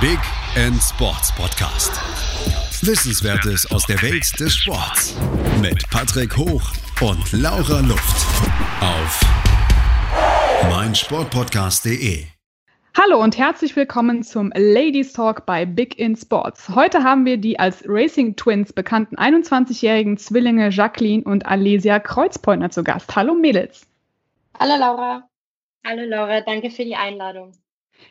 Big End Sports Podcast. Wissenswertes aus der Welt des Sports mit Patrick Hoch und Laura Luft auf meinsportpodcast.de. Hallo und herzlich willkommen zum Ladies Talk bei Big in Sports. Heute haben wir die als Racing Twins bekannten 21-jährigen Zwillinge Jacqueline und Alesia Kreuzpointner zu Gast. Hallo Mädels. Hallo Laura. Hallo Laura, danke für die Einladung.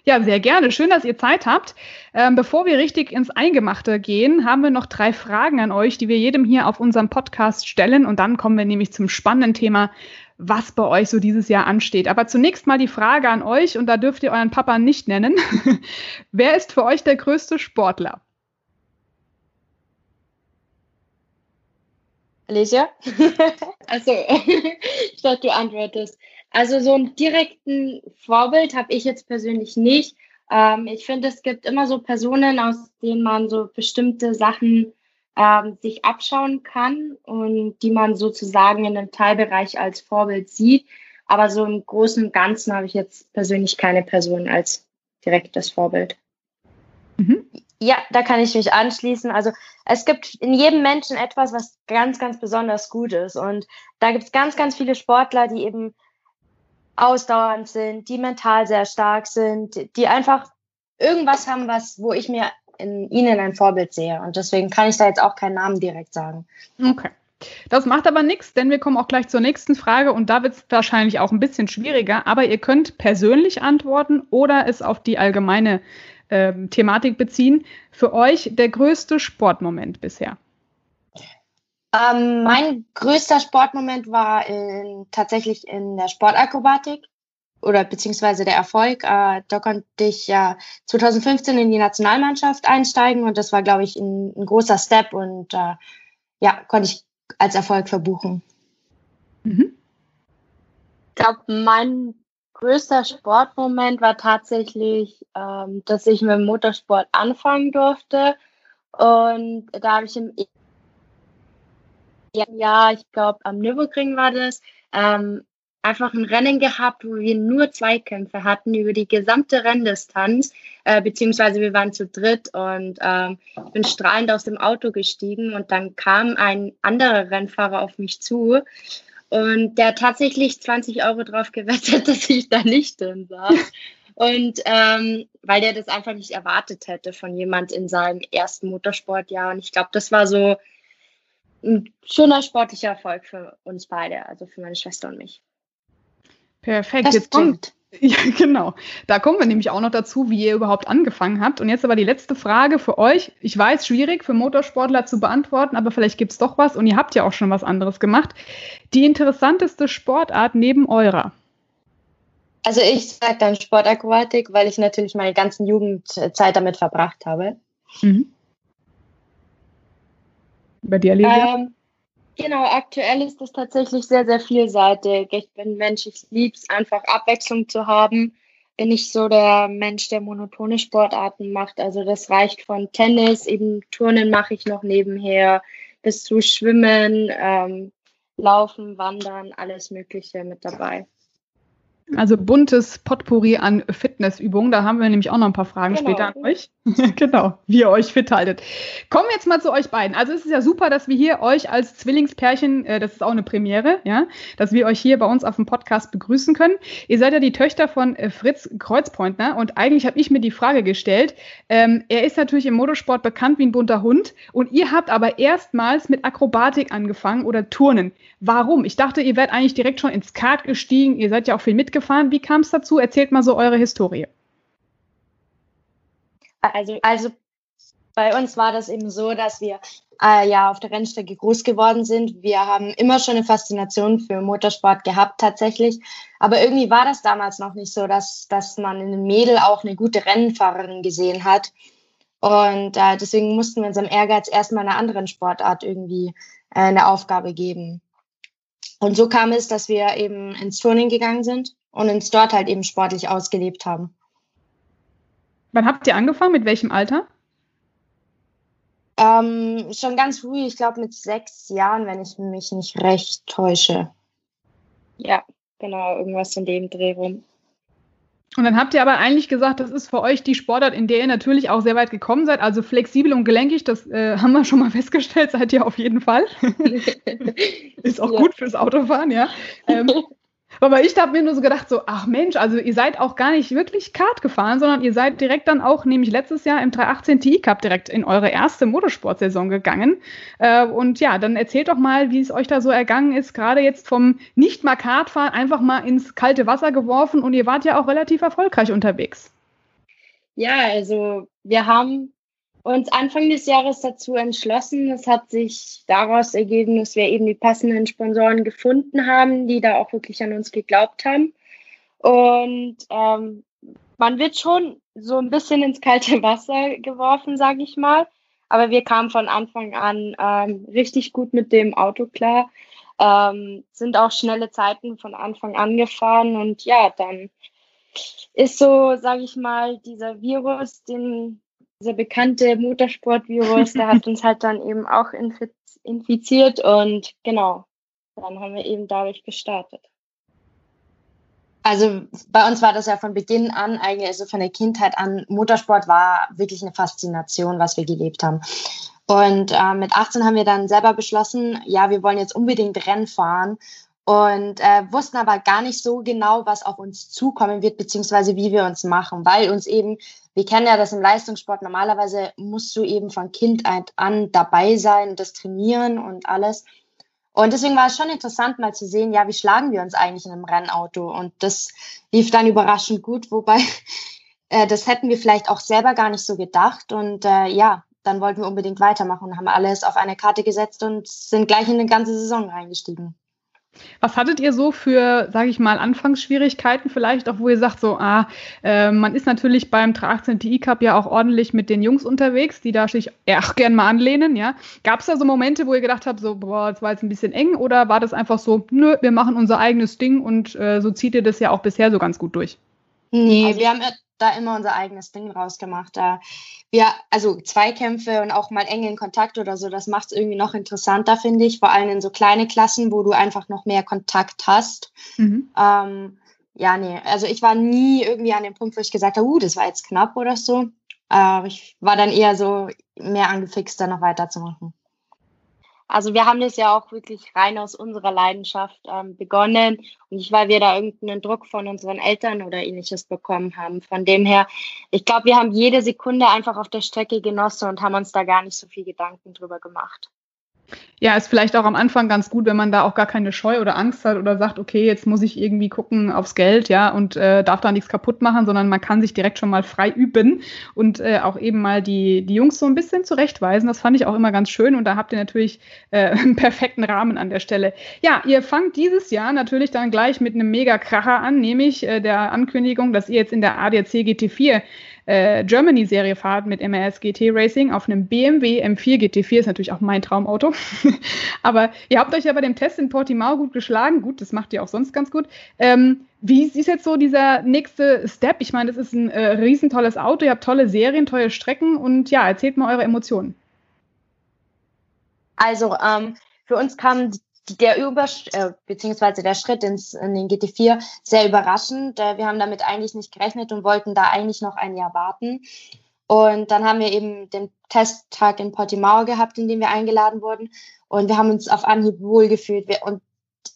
Ja, sehr gerne. Schön, dass ihr Zeit habt. Ähm, bevor wir richtig ins Eingemachte gehen, haben wir noch drei Fragen an euch, die wir jedem hier auf unserem Podcast stellen. Und dann kommen wir nämlich zum spannenden Thema, was bei euch so dieses Jahr ansteht. Aber zunächst mal die Frage an euch, und da dürft ihr euren Papa nicht nennen. Wer ist für euch der größte Sportler? Alicia? also, ich dachte, du antwortest. Also so einen direkten Vorbild habe ich jetzt persönlich nicht. Ähm, ich finde, es gibt immer so Personen, aus denen man so bestimmte Sachen ähm, sich abschauen kann und die man sozusagen in einem Teilbereich als Vorbild sieht. Aber so im Großen und Ganzen habe ich jetzt persönlich keine Person als direktes Vorbild. Mhm. Ja, da kann ich mich anschließen. Also es gibt in jedem Menschen etwas, was ganz, ganz besonders gut ist. Und da gibt es ganz, ganz viele Sportler, die eben ausdauernd sind, die mental sehr stark sind, die einfach irgendwas haben, was, wo ich mir in ihnen ein Vorbild sehe. Und deswegen kann ich da jetzt auch keinen Namen direkt sagen. Okay. Das macht aber nichts, denn wir kommen auch gleich zur nächsten Frage und da wird es wahrscheinlich auch ein bisschen schwieriger, aber ihr könnt persönlich antworten oder es auf die allgemeine äh, Thematik beziehen. Für euch der größte Sportmoment bisher? Ähm, mein größter Sportmoment war in, tatsächlich in der Sportakrobatik oder beziehungsweise der Erfolg. Äh, da konnte ich ja 2015 in die Nationalmannschaft einsteigen und das war, glaube ich, ein, ein, großer Step und äh, ja, konnte ich als Erfolg verbuchen. Mhm. Ich glaube, mein größter Sportmoment war tatsächlich, ähm, dass ich mit dem Motorsport anfangen durfte. Und da habe ich im Jahr, ich glaube am Nürburgring war das, ähm, einfach ein Rennen gehabt, wo wir nur Zweikämpfe hatten über die gesamte Renndistanz, äh, beziehungsweise wir waren zu dritt und ähm, ich bin strahlend aus dem Auto gestiegen und dann kam ein anderer Rennfahrer auf mich zu und der hat tatsächlich 20 Euro drauf gewettet, dass ich da nicht drin saß. Und ähm, weil der das einfach nicht erwartet hätte von jemand in seinem ersten Motorsportjahr. Und ich glaube, das war so ein schöner sportlicher Erfolg für uns beide, also für meine Schwester und mich. Perfekt. Das jetzt kommt, ja, genau. Da kommen wir nämlich auch noch dazu, wie ihr überhaupt angefangen habt. Und jetzt aber die letzte Frage für euch. Ich weiß, schwierig für Motorsportler zu beantworten, aber vielleicht gibt es doch was und ihr habt ja auch schon was anderes gemacht. Die interessanteste Sportart neben eurer? Also ich sage dann Sportakrobatik, weil ich natürlich meine ganzen Jugendzeit damit verbracht habe. Mhm. Bei dir, Lisa? Ähm, genau, aktuell ist das tatsächlich sehr, sehr vielseitig. Ich bin Mensch, ich liebe es einfach Abwechslung zu haben. Bin ich so der Mensch, der monotone Sportarten macht. Also das reicht von Tennis, eben Turnen mache ich noch nebenher, bis zu Schwimmen, ähm, Laufen, Wandern, alles Mögliche mit dabei. Also buntes Potpourri an Fitnessübungen. Da haben wir nämlich auch noch ein paar Fragen genau. später an euch. genau, wie ihr euch fit haltet. Kommen wir jetzt mal zu euch beiden. Also es ist ja super, dass wir hier euch als Zwillingspärchen, äh, das ist auch eine Premiere, ja, dass wir euch hier bei uns auf dem Podcast begrüßen können. Ihr seid ja die Töchter von äh, Fritz Kreuzpointner und eigentlich habe ich mir die Frage gestellt, ähm, er ist natürlich im Motorsport bekannt wie ein bunter Hund und ihr habt aber erstmals mit Akrobatik angefangen oder Turnen. Warum? Ich dachte, ihr wärt eigentlich direkt schon ins Kart gestiegen, ihr seid ja auch viel mitgefahren gefahren. Wie kam es dazu? Erzählt mal so eure Historie. Also, also bei uns war das eben so, dass wir äh, ja auf der Rennstrecke groß geworden sind. Wir haben immer schon eine Faszination für Motorsport gehabt tatsächlich. Aber irgendwie war das damals noch nicht so, dass, dass man in einem Mädel auch eine gute Rennfahrerin gesehen hat. Und äh, deswegen mussten wir unserem Ehrgeiz erstmal einer anderen Sportart irgendwie äh, eine Aufgabe geben. Und so kam es, dass wir eben ins Turning gegangen sind und uns dort halt eben sportlich ausgelebt haben. Wann habt ihr angefangen? Mit welchem Alter? Ähm, schon ganz früh, ich glaube mit sechs Jahren, wenn ich mich nicht recht täusche. Ja, genau, irgendwas in dem Dreh rum. Und dann habt ihr aber eigentlich gesagt, das ist für euch die Sportart, in der ihr natürlich auch sehr weit gekommen seid. Also flexibel und gelenkig, das äh, haben wir schon mal festgestellt, seid ihr auf jeden Fall. ist auch ja. gut fürs Autofahren, ja. Ähm, aber ich habe mir nur so gedacht, so, ach Mensch, also ihr seid auch gar nicht wirklich Kart gefahren, sondern ihr seid direkt dann auch, nämlich letztes Jahr im 318 TI Cup direkt in eure erste Motorsportsaison gegangen. Äh, und ja, dann erzählt doch mal, wie es euch da so ergangen ist, gerade jetzt vom nicht mal Kartfahren einfach mal ins kalte Wasser geworfen und ihr wart ja auch relativ erfolgreich unterwegs. Ja, also wir haben uns Anfang des Jahres dazu entschlossen. Es hat sich daraus ergeben, dass wir eben die passenden Sponsoren gefunden haben, die da auch wirklich an uns geglaubt haben. Und ähm, man wird schon so ein bisschen ins kalte Wasser geworfen, sage ich mal. Aber wir kamen von Anfang an ähm, richtig gut mit dem Auto klar, ähm, sind auch schnelle Zeiten von Anfang an gefahren und ja, dann ist so, sage ich mal, dieser Virus, den dieser bekannte Motorsportvirus, der hat uns halt dann eben auch infiziert und genau, dann haben wir eben dadurch gestartet. Also bei uns war das ja von Beginn an, eigentlich also von der Kindheit an, Motorsport war wirklich eine Faszination, was wir gelebt haben. Und äh, mit 18 haben wir dann selber beschlossen, ja, wir wollen jetzt unbedingt Rennen fahren und äh, wussten aber gar nicht so genau, was auf uns zukommen wird, beziehungsweise wie wir uns machen, weil uns eben, wir kennen ja das im Leistungssport, normalerweise musst du eben von Kindheit an dabei sein, das trainieren und alles. Und deswegen war es schon interessant, mal zu sehen, ja, wie schlagen wir uns eigentlich in einem Rennauto? Und das lief dann überraschend gut, wobei äh, das hätten wir vielleicht auch selber gar nicht so gedacht. Und äh, ja, dann wollten wir unbedingt weitermachen, haben alles auf eine Karte gesetzt und sind gleich in eine ganze Saison reingestiegen. Was hattet ihr so für, sage ich mal, Anfangsschwierigkeiten vielleicht, auch wo ihr sagt, so, ah, äh, man ist natürlich beim 18 TI Cup ja auch ordentlich mit den Jungs unterwegs, die da sich auch gern mal anlehnen, ja. Gab es da so Momente, wo ihr gedacht habt, so, boah, das war jetzt ein bisschen eng, oder war das einfach so, nö, wir machen unser eigenes Ding und äh, so zieht ihr das ja auch bisher so ganz gut durch? Nee, also, wir haben da immer unser eigenes Ding rausgemacht. Da wir, also Zweikämpfe und auch mal engen Kontakt oder so, das macht es irgendwie noch interessanter, finde ich. Vor allem in so kleine Klassen, wo du einfach noch mehr Kontakt hast. Mhm. Ähm, ja, nee, also ich war nie irgendwie an dem Punkt, wo ich gesagt habe, uh, das war jetzt knapp oder so. Äh, ich war dann eher so mehr angefixt, da noch weiterzumachen. Also wir haben das ja auch wirklich rein aus unserer Leidenschaft ähm, begonnen und nicht, weil wir da irgendeinen Druck von unseren Eltern oder ähnliches bekommen haben. Von dem her, ich glaube, wir haben jede Sekunde einfach auf der Strecke genossen und haben uns da gar nicht so viel Gedanken drüber gemacht. Ja, ist vielleicht auch am Anfang ganz gut, wenn man da auch gar keine Scheu oder Angst hat oder sagt, okay, jetzt muss ich irgendwie gucken aufs Geld, ja, und äh, darf da nichts kaputt machen, sondern man kann sich direkt schon mal frei üben und äh, auch eben mal die, die Jungs so ein bisschen zurechtweisen. Das fand ich auch immer ganz schön und da habt ihr natürlich äh, einen perfekten Rahmen an der Stelle. Ja, ihr fangt dieses Jahr natürlich dann gleich mit einem Mega-Kracher an, nämlich äh, der Ankündigung, dass ihr jetzt in der ADAC GT4 äh, Germany-Serie fahrt mit MRS GT Racing auf einem BMW M4 GT4, ist natürlich auch mein Traumauto. Aber ihr habt euch ja bei dem Test in Portimao gut geschlagen. Gut, das macht ihr auch sonst ganz gut. Ähm, wie ist jetzt so dieser nächste Step? Ich meine, das ist ein äh, riesentolles Auto, ihr habt tolle Serien, tolle Strecken und ja, erzählt mal eure Emotionen. Also, ähm, für uns kam der Über äh, beziehungsweise der Schritt ins, in den GT4 sehr überraschend. Äh, wir haben damit eigentlich nicht gerechnet und wollten da eigentlich noch ein Jahr warten. Und dann haben wir eben den Testtag in Portimao gehabt, in dem wir eingeladen wurden. Und wir haben uns auf Anhieb wohlgefühlt. Wir, und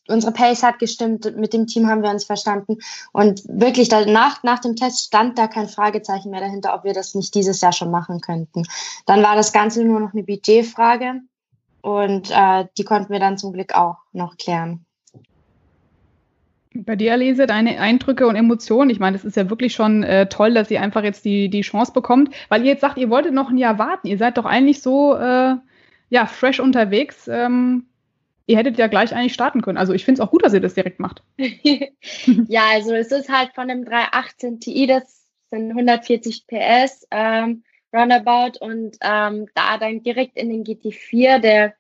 unsere Pace hat gestimmt, mit dem Team haben wir uns verstanden. Und wirklich danach, nach dem Test stand da kein Fragezeichen mehr dahinter, ob wir das nicht dieses Jahr schon machen könnten. Dann war das Ganze nur noch eine Budgetfrage. Und äh, die konnten wir dann zum Glück auch noch klären. Bei dir, Lese, deine Eindrücke und Emotionen. Ich meine, es ist ja wirklich schon äh, toll, dass ihr einfach jetzt die, die Chance bekommt, weil ihr jetzt sagt, ihr wolltet noch ein Jahr warten. Ihr seid doch eigentlich so äh, ja, fresh unterwegs. Ähm, ihr hättet ja gleich eigentlich starten können. Also ich finde es auch gut, dass ihr das direkt macht. ja, also es ist halt von dem 318 Ti, das sind 140 PS. Ähm, Roundabout und ähm, da dann direkt in den GT4, der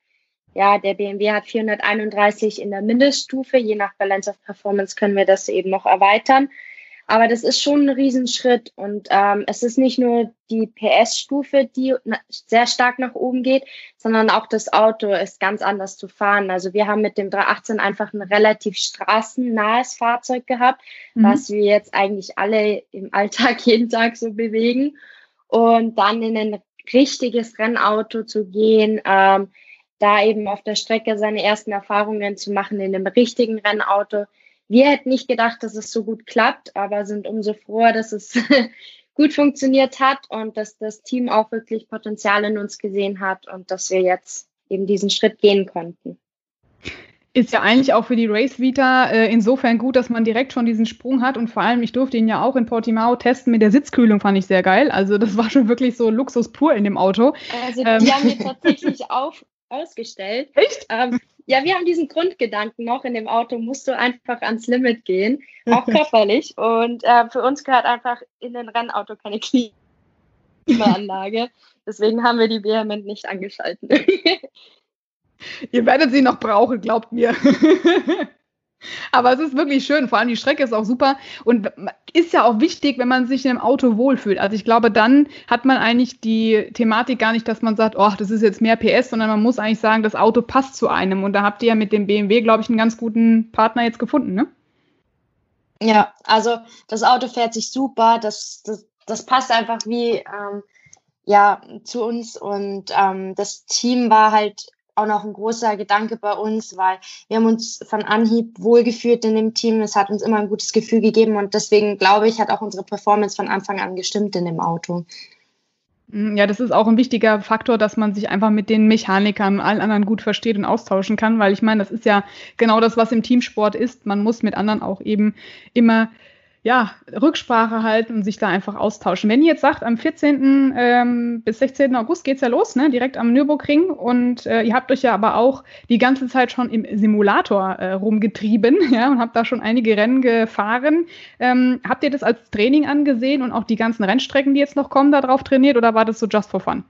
ja, der BMW hat 431 in der Mindeststufe. Je nach Balance of Performance können wir das eben noch erweitern. Aber das ist schon ein Riesenschritt und ähm, es ist nicht nur die PS-Stufe, die sehr stark nach oben geht, sondern auch das Auto ist ganz anders zu fahren. Also wir haben mit dem 318 einfach ein relativ straßennahes Fahrzeug gehabt, mhm. was wir jetzt eigentlich alle im Alltag jeden Tag so bewegen. Und dann in ein richtiges Rennauto zu gehen, ähm, da eben auf der Strecke seine ersten Erfahrungen zu machen in einem richtigen Rennauto. Wir hätten nicht gedacht, dass es so gut klappt, aber sind umso froher, dass es gut funktioniert hat und dass das Team auch wirklich Potenzial in uns gesehen hat und dass wir jetzt eben diesen Schritt gehen konnten. Ist ja eigentlich auch für die Race Vita äh, insofern gut, dass man direkt schon diesen Sprung hat und vor allem, ich durfte ihn ja auch in Portimao testen mit der Sitzkühlung, fand ich sehr geil. Also das war schon wirklich so Luxus pur in dem Auto. Also die ähm. haben wir tatsächlich auf, ausgestellt. Echt? Ähm, ja, wir haben diesen Grundgedanken noch. In dem Auto musst du einfach ans Limit gehen, auch körperlich. Und äh, für uns gehört einfach in ein Rennauto keine Klimaanlage. Deswegen haben wir die vehement nicht angeschalten. Ihr werdet sie noch brauchen, glaubt mir. Aber es ist wirklich schön, vor allem die Strecke ist auch super und ist ja auch wichtig, wenn man sich in einem Auto wohlfühlt. Also ich glaube, dann hat man eigentlich die Thematik gar nicht, dass man sagt, oh, das ist jetzt mehr PS, sondern man muss eigentlich sagen, das Auto passt zu einem. Und da habt ihr ja mit dem BMW, glaube ich, einen ganz guten Partner jetzt gefunden, ne? Ja, also das Auto fährt sich super, das, das, das passt einfach wie ähm, ja zu uns und ähm, das Team war halt auch noch ein großer Gedanke bei uns, weil wir haben uns von Anhieb wohlgefühlt in dem Team. Es hat uns immer ein gutes Gefühl gegeben und deswegen glaube ich, hat auch unsere Performance von Anfang an gestimmt in dem Auto. Mm, ja, das ist auch ein wichtiger Faktor, dass man sich einfach mit den Mechanikern und allen anderen gut versteht und austauschen kann, weil ich meine, das ist ja genau das, was im Teamsport ist. Man muss mit anderen auch eben immer ja, Rücksprache halten und sich da einfach austauschen. Wenn ihr jetzt sagt, am 14. Ähm, bis 16. August geht's ja los, ne? direkt am Nürburgring und äh, ihr habt euch ja aber auch die ganze Zeit schon im Simulator äh, rumgetrieben ja, und habt da schon einige Rennen gefahren. Ähm, habt ihr das als Training angesehen und auch die ganzen Rennstrecken, die jetzt noch kommen, darauf trainiert oder war das so just for fun?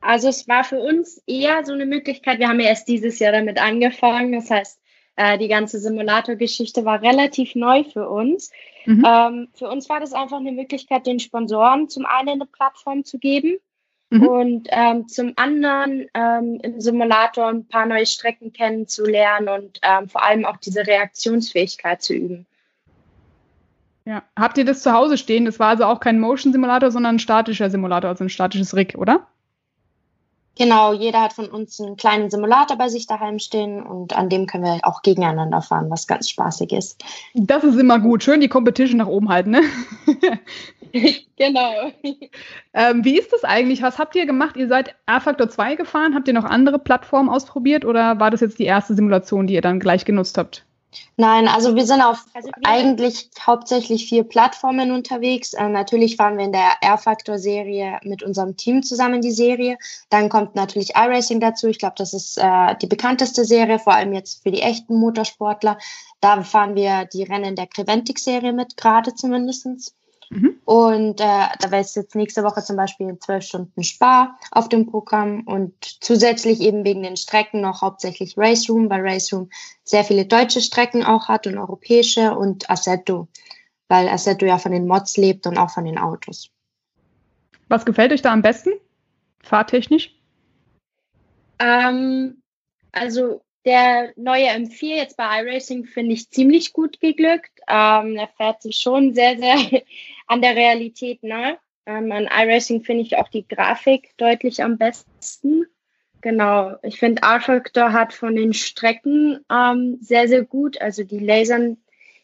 Also es war für uns eher so eine Möglichkeit, wir haben ja erst dieses Jahr damit angefangen, das heißt, äh, die ganze Simulator-Geschichte war relativ neu für uns. Mhm. Ähm, für uns war das einfach eine Möglichkeit, den Sponsoren zum einen eine Plattform zu geben mhm. und ähm, zum anderen ähm, im Simulator ein paar neue Strecken kennenzulernen und ähm, vor allem auch diese Reaktionsfähigkeit zu üben. Ja. Habt ihr das zu Hause stehen? Das war also auch kein Motion-Simulator, sondern ein statischer Simulator, also ein statisches Rig, oder? Genau, jeder hat von uns einen kleinen Simulator bei sich daheim stehen und an dem können wir auch gegeneinander fahren, was ganz spaßig ist. Das ist immer gut. Schön die Competition nach oben halten, ne? genau. Ähm, wie ist das eigentlich? Was habt ihr gemacht? Ihr seid R-Factor 2 gefahren. Habt ihr noch andere Plattformen ausprobiert oder war das jetzt die erste Simulation, die ihr dann gleich genutzt habt? Nein, also wir sind auf also eigentlich hauptsächlich vier Plattformen unterwegs. Äh, natürlich fahren wir in der R-Factor-Serie mit unserem Team zusammen die Serie. Dann kommt natürlich iRacing dazu. Ich glaube, das ist äh, die bekannteste Serie, vor allem jetzt für die echten Motorsportler. Da fahren wir die Rennen der Creventic-Serie mit, gerade zumindestens. Mhm. Und äh, da wäre es jetzt nächste Woche zum Beispiel zwölf Stunden Spar auf dem Programm und zusätzlich eben wegen den Strecken noch hauptsächlich Race Room, weil Race Room sehr viele deutsche Strecken auch hat und europäische und Assetto, weil Assetto ja von den Mods lebt und auch von den Autos. Was gefällt euch da am besten? Fahrtechnisch? Ähm, also der neue M4 jetzt bei iRacing finde ich ziemlich gut geglückt. Ähm, er fährt sich schon sehr, sehr an der Realität nah. Ähm, an iRacing finde ich auch die Grafik deutlich am besten. Genau, ich finde R-Factor hat von den Strecken ähm, sehr, sehr gut. Also die Lasern,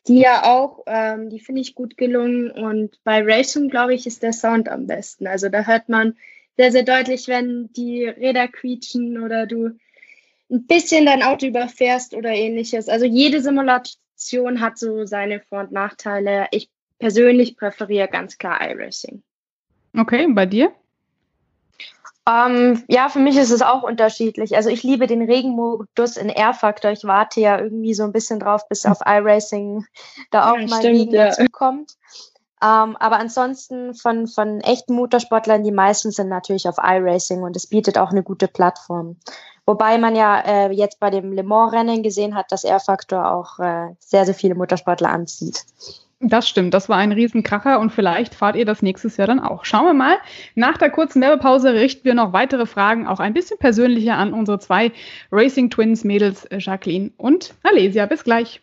die ja auch, ähm, die finde ich gut gelungen. Und bei Racing, glaube ich, ist der Sound am besten. Also da hört man sehr, sehr deutlich, wenn die Räder quietschen oder du ein bisschen dein Auto überfährst oder ähnliches. Also jede Simulation hat so seine Vor- und Nachteile. Ich persönlich präferiere ganz klar iRacing. Okay, bei dir? Ähm, ja, für mich ist es auch unterschiedlich. Also ich liebe den Regenmodus in R-Factor. Ich warte ja irgendwie so ein bisschen drauf, bis auf iRacing da auch ja, mal stimmt, ja. dazu kommt. Ähm, aber ansonsten von, von echten Motorsportlern, die meisten sind natürlich auf iRacing und es bietet auch eine gute Plattform. Wobei man ja äh, jetzt bei dem Le Mans-Rennen gesehen hat, dass R-Faktor auch äh, sehr, sehr viele Motorsportler anzieht. Das stimmt, das war ein Riesenkracher und vielleicht fahrt ihr das nächstes Jahr dann auch. Schauen wir mal. Nach der kurzen Werbepause richten wir noch weitere Fragen, auch ein bisschen persönlicher an unsere zwei Racing Twins Mädels Jacqueline und Alesia. Bis gleich.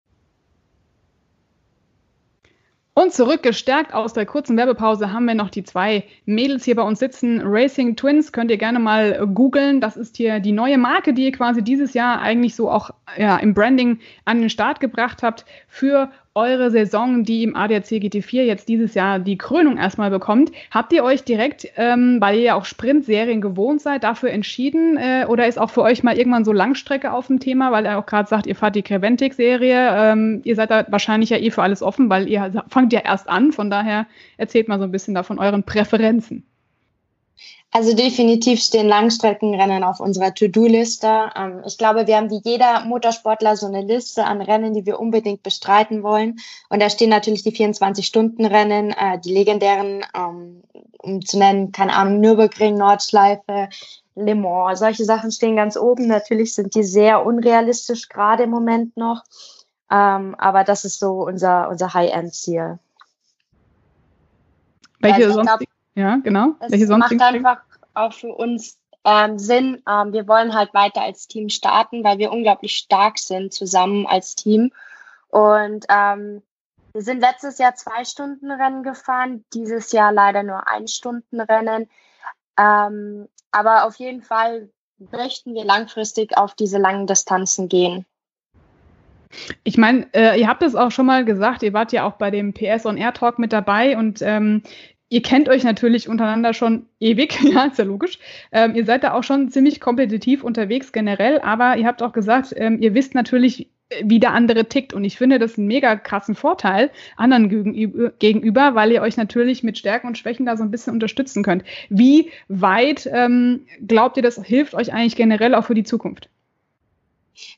Und zurückgestärkt aus der kurzen Werbepause haben wir noch die zwei Mädels hier bei uns sitzen. Racing Twins könnt ihr gerne mal googeln. Das ist hier die neue Marke, die ihr quasi dieses Jahr eigentlich so auch ja, im Branding an den Start gebracht habt für eure Saison, die im ADAC GT4 jetzt dieses Jahr die Krönung erstmal bekommt. Habt ihr euch direkt, ähm, weil ihr ja auch Sprintserien gewohnt seid, dafür entschieden? Äh, oder ist auch für euch mal irgendwann so Langstrecke auf dem Thema, weil er auch gerade sagt, ihr fahrt die Creventic-Serie. Ähm, ihr seid da wahrscheinlich ja eh für alles offen, weil ihr fangt ja erst an. Von daher erzählt mal so ein bisschen da von euren Präferenzen. Also definitiv stehen Langstreckenrennen auf unserer To-Do-Liste. Ähm, ich glaube, wir haben wie jeder Motorsportler so eine Liste an Rennen, die wir unbedingt bestreiten wollen. Und da stehen natürlich die 24-Stunden-Rennen, äh, die legendären, ähm, um zu nennen, keine Ahnung, Nürburgring, Nordschleife, Le Mans. Solche Sachen stehen ganz oben. Natürlich sind die sehr unrealistisch gerade im Moment noch. Ähm, aber das ist so unser, unser High-End-Ziel. Welche ja, sonst? Ja, genau. Es Welche macht einfach auch für uns ähm, Sinn. Ähm, wir wollen halt weiter als Team starten, weil wir unglaublich stark sind zusammen als Team. Und ähm, wir sind letztes Jahr zwei Stunden Rennen gefahren, dieses Jahr leider nur ein Stunden Rennen. Ähm, aber auf jeden Fall möchten wir langfristig auf diese langen Distanzen gehen. Ich meine, äh, ihr habt es auch schon mal gesagt, ihr wart ja auch bei dem PS on Air Talk mit dabei und ähm, ihr kennt euch natürlich untereinander schon ewig, ja, ist ja logisch. Ähm, ihr seid da auch schon ziemlich kompetitiv unterwegs generell, aber ihr habt auch gesagt, ähm, ihr wisst natürlich, wie der andere tickt. Und ich finde das einen mega krassen Vorteil anderen gegenüber, weil ihr euch natürlich mit Stärken und Schwächen da so ein bisschen unterstützen könnt. Wie weit ähm, glaubt ihr, das hilft euch eigentlich generell auch für die Zukunft?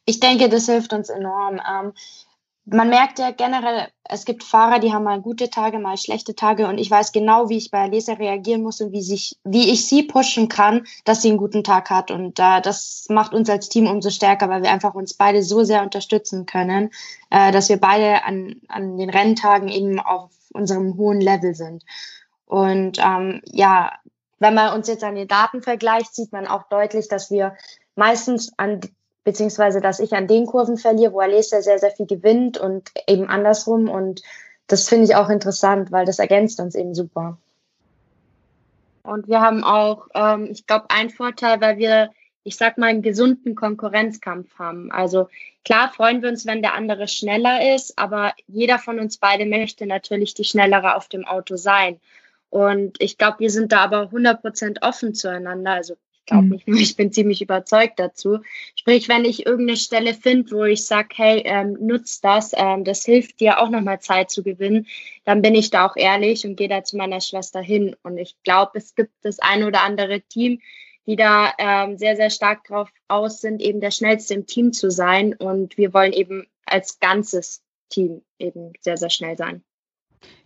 Ich denke, das hilft uns enorm. Man merkt ja generell, es gibt Fahrer, die haben mal gute Tage, mal schlechte Tage und ich weiß genau, wie ich bei Leser reagieren muss und wie, sich, wie ich sie pushen kann, dass sie einen guten Tag hat. Und äh, das macht uns als Team umso stärker, weil wir einfach uns beide so sehr unterstützen können, äh, dass wir beide an, an den Renntagen eben auf unserem hohen Level sind. Und ähm, ja, wenn man uns jetzt an den Daten vergleicht, sieht man auch deutlich, dass wir meistens an beziehungsweise dass ich an den Kurven verliere, wo Alessia sehr, sehr viel gewinnt und eben andersrum. Und das finde ich auch interessant, weil das ergänzt uns eben super. Und wir haben auch, ähm, ich glaube, einen Vorteil, weil wir, ich sag mal, einen gesunden Konkurrenzkampf haben. Also klar freuen wir uns, wenn der andere schneller ist, aber jeder von uns beide möchte natürlich die schnellere auf dem Auto sein. Und ich glaube, wir sind da aber 100% offen zueinander. Also glaube nicht nur, ich bin ziemlich überzeugt dazu. Sprich, wenn ich irgendeine Stelle finde, wo ich sage, hey, ähm, nutz das, ähm, das hilft dir auch nochmal Zeit zu gewinnen, dann bin ich da auch ehrlich und gehe da zu meiner Schwester hin. Und ich glaube, es gibt das ein oder andere Team, die da ähm, sehr, sehr stark drauf aus sind, eben der Schnellste im Team zu sein. Und wir wollen eben als ganzes Team eben sehr, sehr schnell sein.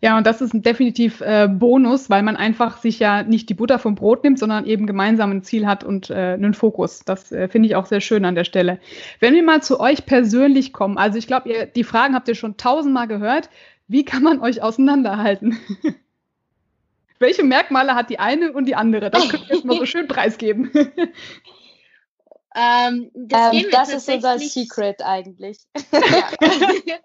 Ja, und das ist ein definitiv äh, Bonus, weil man einfach sich ja nicht die Butter vom Brot nimmt, sondern eben gemeinsam ein Ziel hat und äh, einen Fokus. Das äh, finde ich auch sehr schön an der Stelle. Wenn wir mal zu euch persönlich kommen, also ich glaube, die Fragen habt ihr schon tausendmal gehört. Wie kann man euch auseinanderhalten? Welche Merkmale hat die eine und die andere? Das könnt ihr jetzt mal so schön preisgeben. Ähm, das, ähm, das ist unser Secret eigentlich. Ja.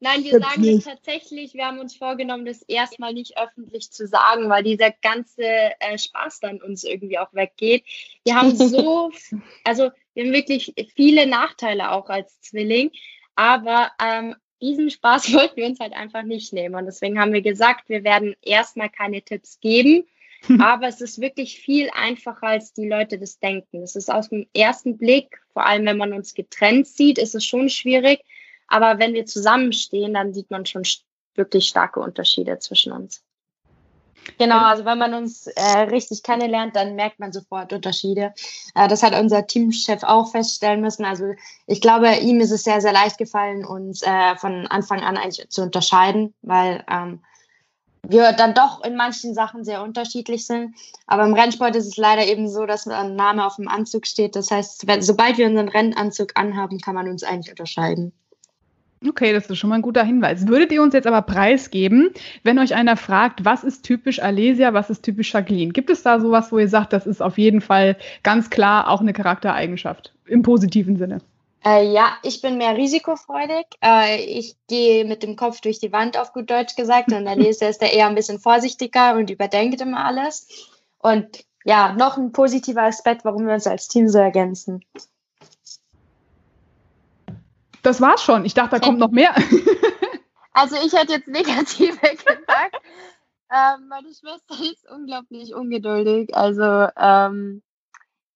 Nein, wir sagen es tatsächlich, wir haben uns vorgenommen, das erstmal nicht öffentlich zu sagen, weil dieser ganze äh, Spaß dann uns irgendwie auch weggeht. Wir haben so, also wir haben wirklich viele Nachteile auch als Zwilling, aber ähm, diesen Spaß wollten wir uns halt einfach nicht nehmen. Und deswegen haben wir gesagt, wir werden erstmal keine Tipps geben. Aber es ist wirklich viel einfacher, als die Leute das denken. Es ist aus dem ersten Blick, vor allem wenn man uns getrennt sieht, ist es schon schwierig. Aber wenn wir zusammenstehen, dann sieht man schon wirklich starke Unterschiede zwischen uns. Genau, also wenn man uns äh, richtig kennenlernt, dann merkt man sofort Unterschiede. Äh, das hat unser Teamchef auch feststellen müssen. Also ich glaube, ihm ist es sehr, sehr leicht gefallen, uns äh, von Anfang an eigentlich zu unterscheiden, weil ähm, wir dann doch in manchen Sachen sehr unterschiedlich sind. Aber im Rennsport ist es leider eben so, dass ein Name auf dem Anzug steht. Das heißt, wenn, sobald wir unseren Rennanzug anhaben, kann man uns eigentlich unterscheiden. Okay, das ist schon mal ein guter Hinweis. Würdet ihr uns jetzt aber preisgeben, wenn euch einer fragt, was ist typisch Alesia, was ist typisch Jacqueline? Gibt es da sowas, wo ihr sagt, das ist auf jeden Fall ganz klar auch eine Charaktereigenschaft im positiven Sinne? Äh, ja, ich bin mehr risikofreudig. Äh, ich gehe mit dem Kopf durch die Wand, auf gut Deutsch gesagt. Und Alesia ist da eher ein bisschen vorsichtiger und überdenkt immer alles. Und ja, noch ein positiver Aspekt, warum wir uns als Team so ergänzen. Das war's schon. Ich dachte, da kommt noch mehr. Also ich hätte jetzt negative gesagt. ähm, meine Schwester ist unglaublich ungeduldig. Also ähm,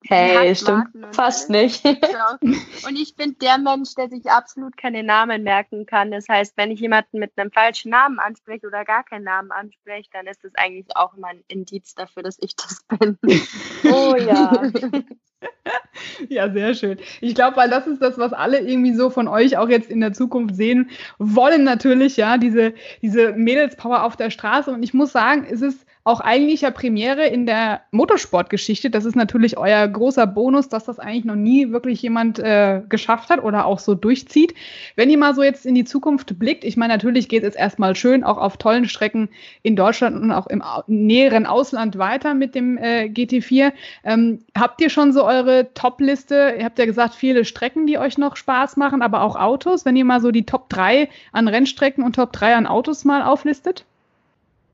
Hey, stimmt fast nicht. und ich bin der Mensch, der sich absolut keine Namen merken kann. Das heißt, wenn ich jemanden mit einem falschen Namen anspreche oder gar keinen Namen anspreche, dann ist das eigentlich auch immer ein Indiz dafür, dass ich das bin. Oh ja. Ja, sehr schön. Ich glaube, weil das ist das, was alle irgendwie so von euch auch jetzt in der Zukunft sehen wollen, natürlich, ja, diese, diese Mädelspower auf der Straße. Und ich muss sagen, es ist auch eigentlich ja Premiere in der Motorsportgeschichte. Das ist natürlich euer großer Bonus, dass das eigentlich noch nie wirklich jemand äh, geschafft hat oder auch so durchzieht. Wenn ihr mal so jetzt in die Zukunft blickt, ich meine, natürlich geht es erstmal schön auch auf tollen Strecken in Deutschland und auch im näheren Ausland weiter mit dem äh, GT4. Ähm, habt ihr schon so eure Top-Liste? Ihr habt ja gesagt, viele Strecken, die euch noch Spaß machen, aber auch Autos. Wenn ihr mal so die Top 3 an Rennstrecken und Top 3 an Autos mal auflistet?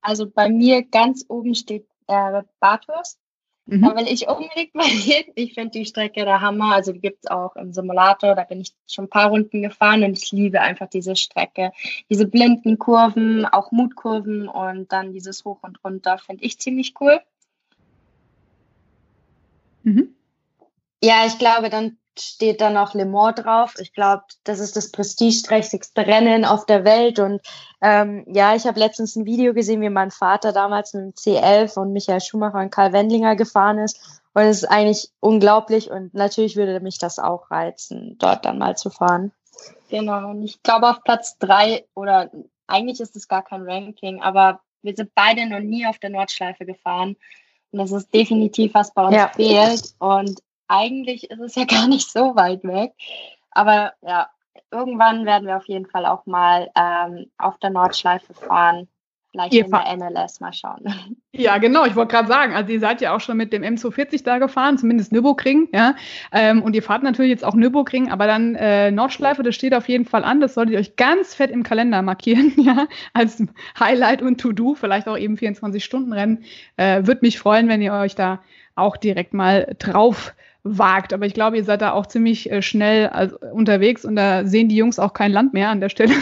Also bei mir ganz oben steht äh, Bathurst. Mhm. Da will ich unbedingt mal hin. Ich finde die Strecke der Hammer. Also die gibt es auch im Simulator. Da bin ich schon ein paar Runden gefahren und ich liebe einfach diese Strecke. Diese blinden Kurven, auch Mutkurven und dann dieses Hoch und Runter finde ich ziemlich cool. Mhm. Ja, ich glaube, dann steht da noch Le Mans drauf. Ich glaube, das ist das prestigeträchtigste Rennen auf der Welt. Und ähm, ja, ich habe letztens ein Video gesehen, wie mein Vater damals mit dem C11 und Michael Schumacher und Karl Wendlinger gefahren ist. Und es ist eigentlich unglaublich. Und natürlich würde mich das auch reizen, dort dann mal zu fahren. Genau. Und ich glaube, auf Platz drei oder eigentlich ist es gar kein Ranking, aber wir sind beide noch nie auf der Nordschleife gefahren. Und das ist definitiv was bei uns ja. fehlt. Und eigentlich ist es ja gar nicht so weit weg. Aber ja, irgendwann werden wir auf jeden Fall auch mal ähm, auf der Nordschleife fahren. Vielleicht ihr in der NLS mal schauen. Ja, genau. Ich wollte gerade sagen, also ihr seid ja auch schon mit dem M240 da gefahren, zumindest Nürburgring, ja. Ähm, und ihr fahrt natürlich jetzt auch Nürburgring, aber dann äh, Nordschleife, das steht auf jeden Fall an. Das solltet ihr euch ganz fett im Kalender markieren, ja, als Highlight und To-Do, vielleicht auch eben 24-Stunden-Rennen. Äh, Würde mich freuen, wenn ihr euch da auch direkt mal drauf wagt. Aber ich glaube, ihr seid da auch ziemlich äh, schnell also, unterwegs und da sehen die Jungs auch kein Land mehr an der Stelle.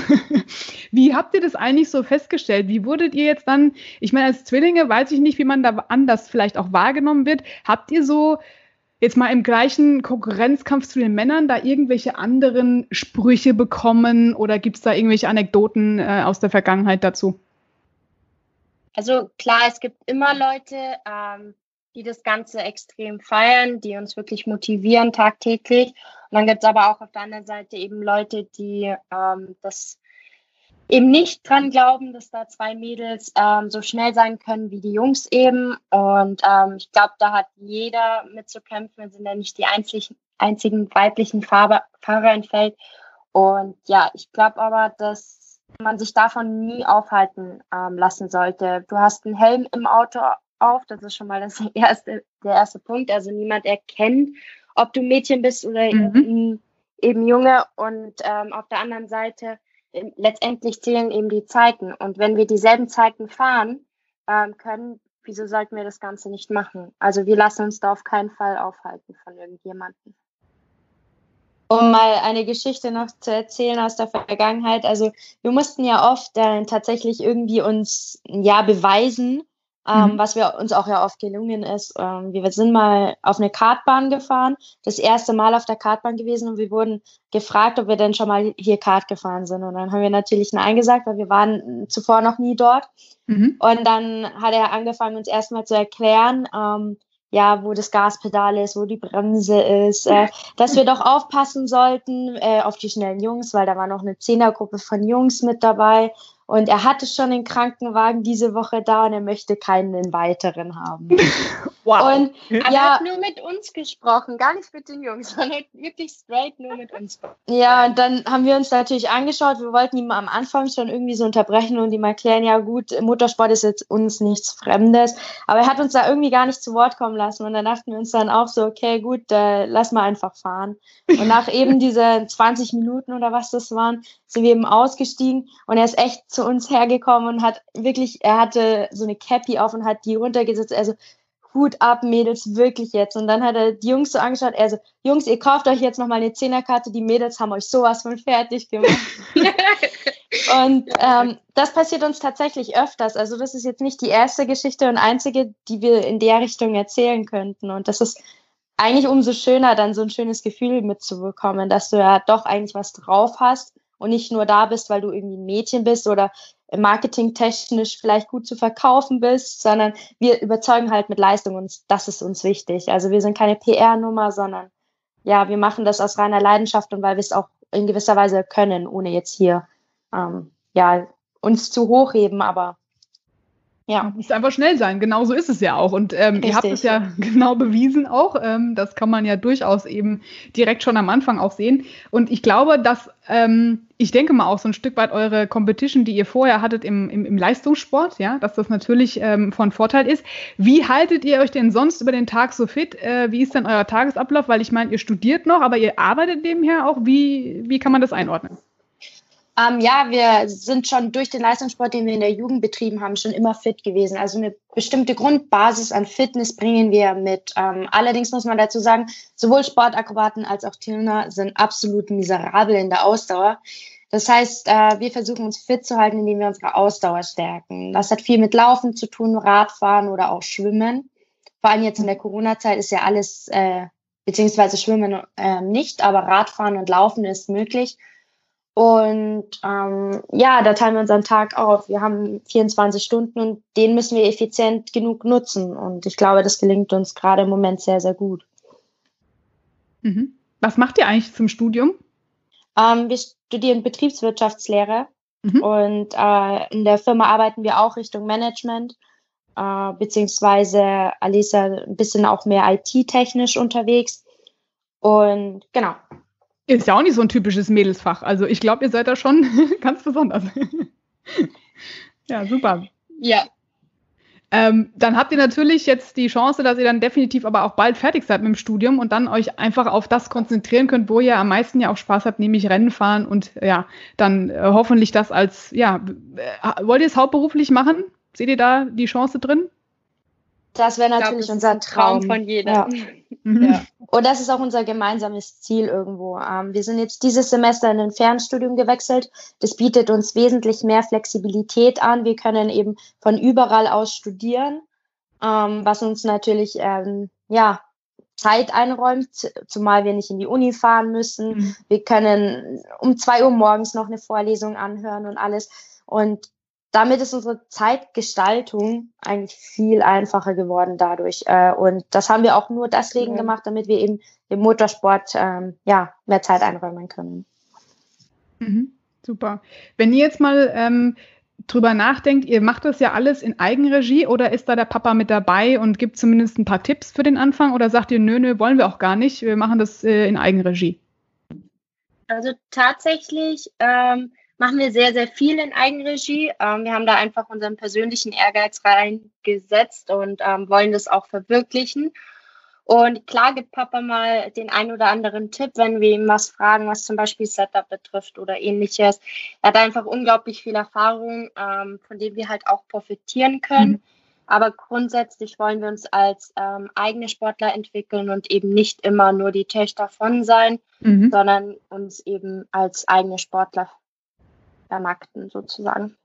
wie habt ihr das eigentlich so festgestellt? Wie wurdet ihr jetzt dann, ich meine, als Zwillinge weiß ich nicht, wie man da anders vielleicht auch wahrgenommen wird. Habt ihr so jetzt mal im gleichen Konkurrenzkampf zu den Männern da irgendwelche anderen Sprüche bekommen oder gibt es da irgendwelche Anekdoten äh, aus der Vergangenheit dazu? Also klar, es gibt immer Leute, ähm, die das Ganze extrem feiern, die uns wirklich motivieren tagtäglich. Und dann gibt es aber auch auf der anderen Seite eben Leute, die ähm, das eben nicht dran glauben, dass da zwei Mädels ähm, so schnell sein können wie die Jungs eben. Und ähm, ich glaube, da hat jeder mitzukämpfen. Wir sind ja nicht die einzigen, einzigen weiblichen Fahrer, Fahrer im Feld. Und ja, ich glaube aber, dass man sich davon nie aufhalten ähm, lassen sollte. Du hast einen Helm im Auto auf. Das ist schon mal das erste, der erste Punkt. Also niemand erkennt, ob du Mädchen bist oder mhm. eben Junge. Und ähm, auf der anderen Seite, äh, letztendlich zählen eben die Zeiten. Und wenn wir dieselben Zeiten fahren ähm, können, wieso sollten wir das Ganze nicht machen? Also wir lassen uns da auf keinen Fall aufhalten von irgendjemandem. um mal eine Geschichte noch zu erzählen aus der Vergangenheit. Also wir mussten ja oft äh, tatsächlich irgendwie uns ja beweisen, ähm, mhm. was wir uns auch ja oft gelungen ist. Ähm, wir sind mal auf eine Kartbahn gefahren, das erste Mal auf der Kartbahn gewesen und wir wurden gefragt, ob wir denn schon mal hier Kart gefahren sind. Und dann haben wir natürlich Nein gesagt, weil wir waren zuvor noch nie dort. Mhm. Und dann hat er angefangen, uns erstmal zu erklären, ähm, ja, wo das Gaspedal ist, wo die Bremse ist, äh, dass wir doch aufpassen sollten äh, auf die schnellen Jungs, weil da war noch eine Zehnergruppe von Jungs mit dabei und er hatte schon den Krankenwagen diese Woche da und er möchte keinen weiteren haben. wow. Und er ja, hat nur mit uns gesprochen, gar nicht mit den Jungs, sondern wirklich straight nur mit uns. Ja, und dann haben wir uns natürlich angeschaut. Wir wollten ihm am Anfang schon irgendwie so unterbrechen und ihm erklären, ja gut, Motorsport ist jetzt uns nichts Fremdes. Aber er hat uns da irgendwie gar nicht zu Wort kommen lassen. Und dann dachten wir uns dann auch so, okay, gut, äh, lass mal einfach fahren. Und nach eben diese 20 Minuten oder was das waren, sind wir eben ausgestiegen und er ist echt zu uns hergekommen und hat wirklich, er hatte so eine Cappy auf und hat die runtergesetzt. Also Hut ab, Mädels, wirklich jetzt. Und dann hat er die Jungs so angeschaut, er so, Jungs, ihr kauft euch jetzt nochmal eine Zehnerkarte, die Mädels haben euch sowas von fertig gemacht. und ähm, das passiert uns tatsächlich öfters. Also das ist jetzt nicht die erste Geschichte und einzige, die wir in der Richtung erzählen könnten. Und das ist eigentlich umso schöner, dann so ein schönes Gefühl mitzubekommen, dass du ja doch eigentlich was drauf hast und nicht nur da bist, weil du irgendwie ein Mädchen bist oder marketingtechnisch vielleicht gut zu verkaufen bist, sondern wir überzeugen halt mit Leistung und das ist uns wichtig. Also wir sind keine PR-Nummer, sondern ja, wir machen das aus reiner Leidenschaft und weil wir es auch in gewisser Weise können, ohne jetzt hier ähm, ja uns zu hochheben, aber ja. Muss einfach schnell sein, genau so ist es ja auch. Und ähm, ihr habt es ja genau bewiesen auch. Ähm, das kann man ja durchaus eben direkt schon am Anfang auch sehen. Und ich glaube, dass, ähm, ich denke mal auch so ein Stück weit eure Competition, die ihr vorher hattet im, im, im Leistungssport, ja, dass das natürlich ähm, von Vorteil ist. Wie haltet ihr euch denn sonst über den Tag so fit? Äh, wie ist denn euer Tagesablauf? Weil ich meine, ihr studiert noch, aber ihr arbeitet nebenher auch. Wie, wie kann man das einordnen? Ähm, ja, wir sind schon durch den Leistungssport, den wir in der Jugend betrieben haben, schon immer fit gewesen. Also eine bestimmte Grundbasis an Fitness bringen wir mit. Ähm, allerdings muss man dazu sagen, sowohl Sportakrobaten als auch Turner sind absolut miserabel in der Ausdauer. Das heißt, äh, wir versuchen uns fit zu halten, indem wir unsere Ausdauer stärken. Das hat viel mit Laufen zu tun, Radfahren oder auch Schwimmen. Vor allem jetzt in der Corona-Zeit ist ja alles, äh, beziehungsweise Schwimmen äh, nicht, aber Radfahren und Laufen ist möglich. Und ähm, ja, da teilen wir unseren Tag auf. Wir haben 24 Stunden und den müssen wir effizient genug nutzen. Und ich glaube, das gelingt uns gerade im Moment sehr, sehr gut. Mhm. Was macht ihr eigentlich zum Studium? Ähm, wir studieren Betriebswirtschaftslehre mhm. und äh, in der Firma arbeiten wir auch Richtung Management, äh, beziehungsweise Alisa ein bisschen auch mehr IT-technisch unterwegs. Und genau, ist ja auch nicht so ein typisches Mädelsfach. Also ich glaube, ihr seid da schon ganz besonders. ja, super. Ja. Ähm, dann habt ihr natürlich jetzt die Chance, dass ihr dann definitiv aber auch bald fertig seid mit dem Studium und dann euch einfach auf das konzentrieren könnt, wo ihr am meisten ja auch Spaß habt, nämlich Rennen fahren und ja, dann äh, hoffentlich das als, ja, äh, wollt ihr es hauptberuflich machen? Seht ihr da die Chance drin? Das wäre natürlich glaub, unser Traum. Traum von jedem. Ja. Mhm. ja. Und das ist auch unser gemeinsames Ziel irgendwo. Ähm, wir sind jetzt dieses Semester in ein Fernstudium gewechselt. Das bietet uns wesentlich mehr Flexibilität an. Wir können eben von überall aus studieren, ähm, was uns natürlich ähm, ja, Zeit einräumt, zumal wir nicht in die Uni fahren müssen. Mhm. Wir können um zwei Uhr morgens noch eine Vorlesung anhören und alles. Und damit ist unsere Zeitgestaltung eigentlich viel einfacher geworden dadurch. Äh, und das haben wir auch nur deswegen ja. gemacht, damit wir eben im Motorsport ähm, ja, mehr Zeit einräumen können. Mhm, super. Wenn ihr jetzt mal ähm, drüber nachdenkt, ihr macht das ja alles in Eigenregie oder ist da der Papa mit dabei und gibt zumindest ein paar Tipps für den Anfang oder sagt ihr, nö, nö, wollen wir auch gar nicht, wir machen das äh, in Eigenregie? Also tatsächlich ähm, machen wir sehr, sehr viel in Eigenregie. Ähm, wir haben da einfach unseren persönlichen Ehrgeiz reingesetzt und ähm, wollen das auch verwirklichen. Und klar gibt Papa mal den ein oder anderen Tipp, wenn wir ihm was fragen, was zum Beispiel Setup betrifft oder ähnliches. Er hat einfach unglaublich viel Erfahrung, ähm, von dem wir halt auch profitieren können. Mhm. Aber grundsätzlich wollen wir uns als ähm, eigene Sportler entwickeln und eben nicht immer nur die Töchter von sein, mhm. sondern uns eben als eigene Sportler vermarkten sozusagen.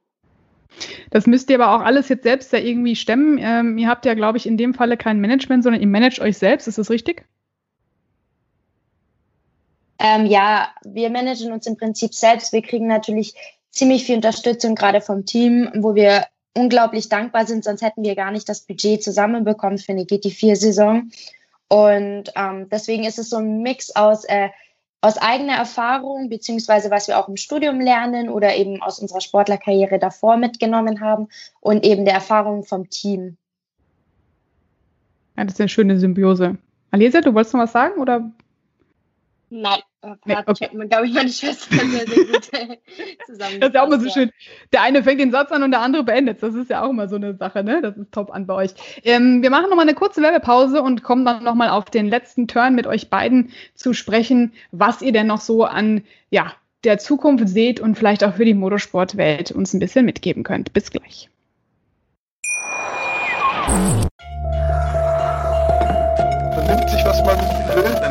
Das müsst ihr aber auch alles jetzt selbst ja irgendwie stemmen. Ähm, ihr habt ja, glaube ich, in dem Falle kein Management, sondern ihr managt euch selbst. Ist das richtig? Ähm, ja, wir managen uns im Prinzip selbst. Wir kriegen natürlich ziemlich viel Unterstützung, gerade vom Team, wo wir unglaublich dankbar sind, sonst hätten wir gar nicht das Budget zusammenbekommen für eine GT4-Saison. Und ähm, deswegen ist es so ein Mix aus, äh, aus eigener Erfahrung, beziehungsweise was wir auch im Studium lernen oder eben aus unserer Sportlerkarriere davor mitgenommen haben und eben der Erfahrung vom Team. Ja, das ist eine schöne Symbiose. Alisa, du wolltest noch was sagen oder Nein, nee, okay. glaube ich, meine Schwester sehr, sehr gut zusammen. Das ist ja auch immer so schön. Der eine fängt den Satz an und der andere beendet. Das ist ja auch immer so eine Sache, ne? Das ist top an bei euch. Ähm, wir machen nochmal eine kurze Werbepause und kommen dann nochmal auf den letzten Turn mit euch beiden zu sprechen, was ihr denn noch so an, ja, der Zukunft seht und vielleicht auch für die Motorsportwelt uns ein bisschen mitgeben könnt. Bis gleich. Vernimmt sich, was man will,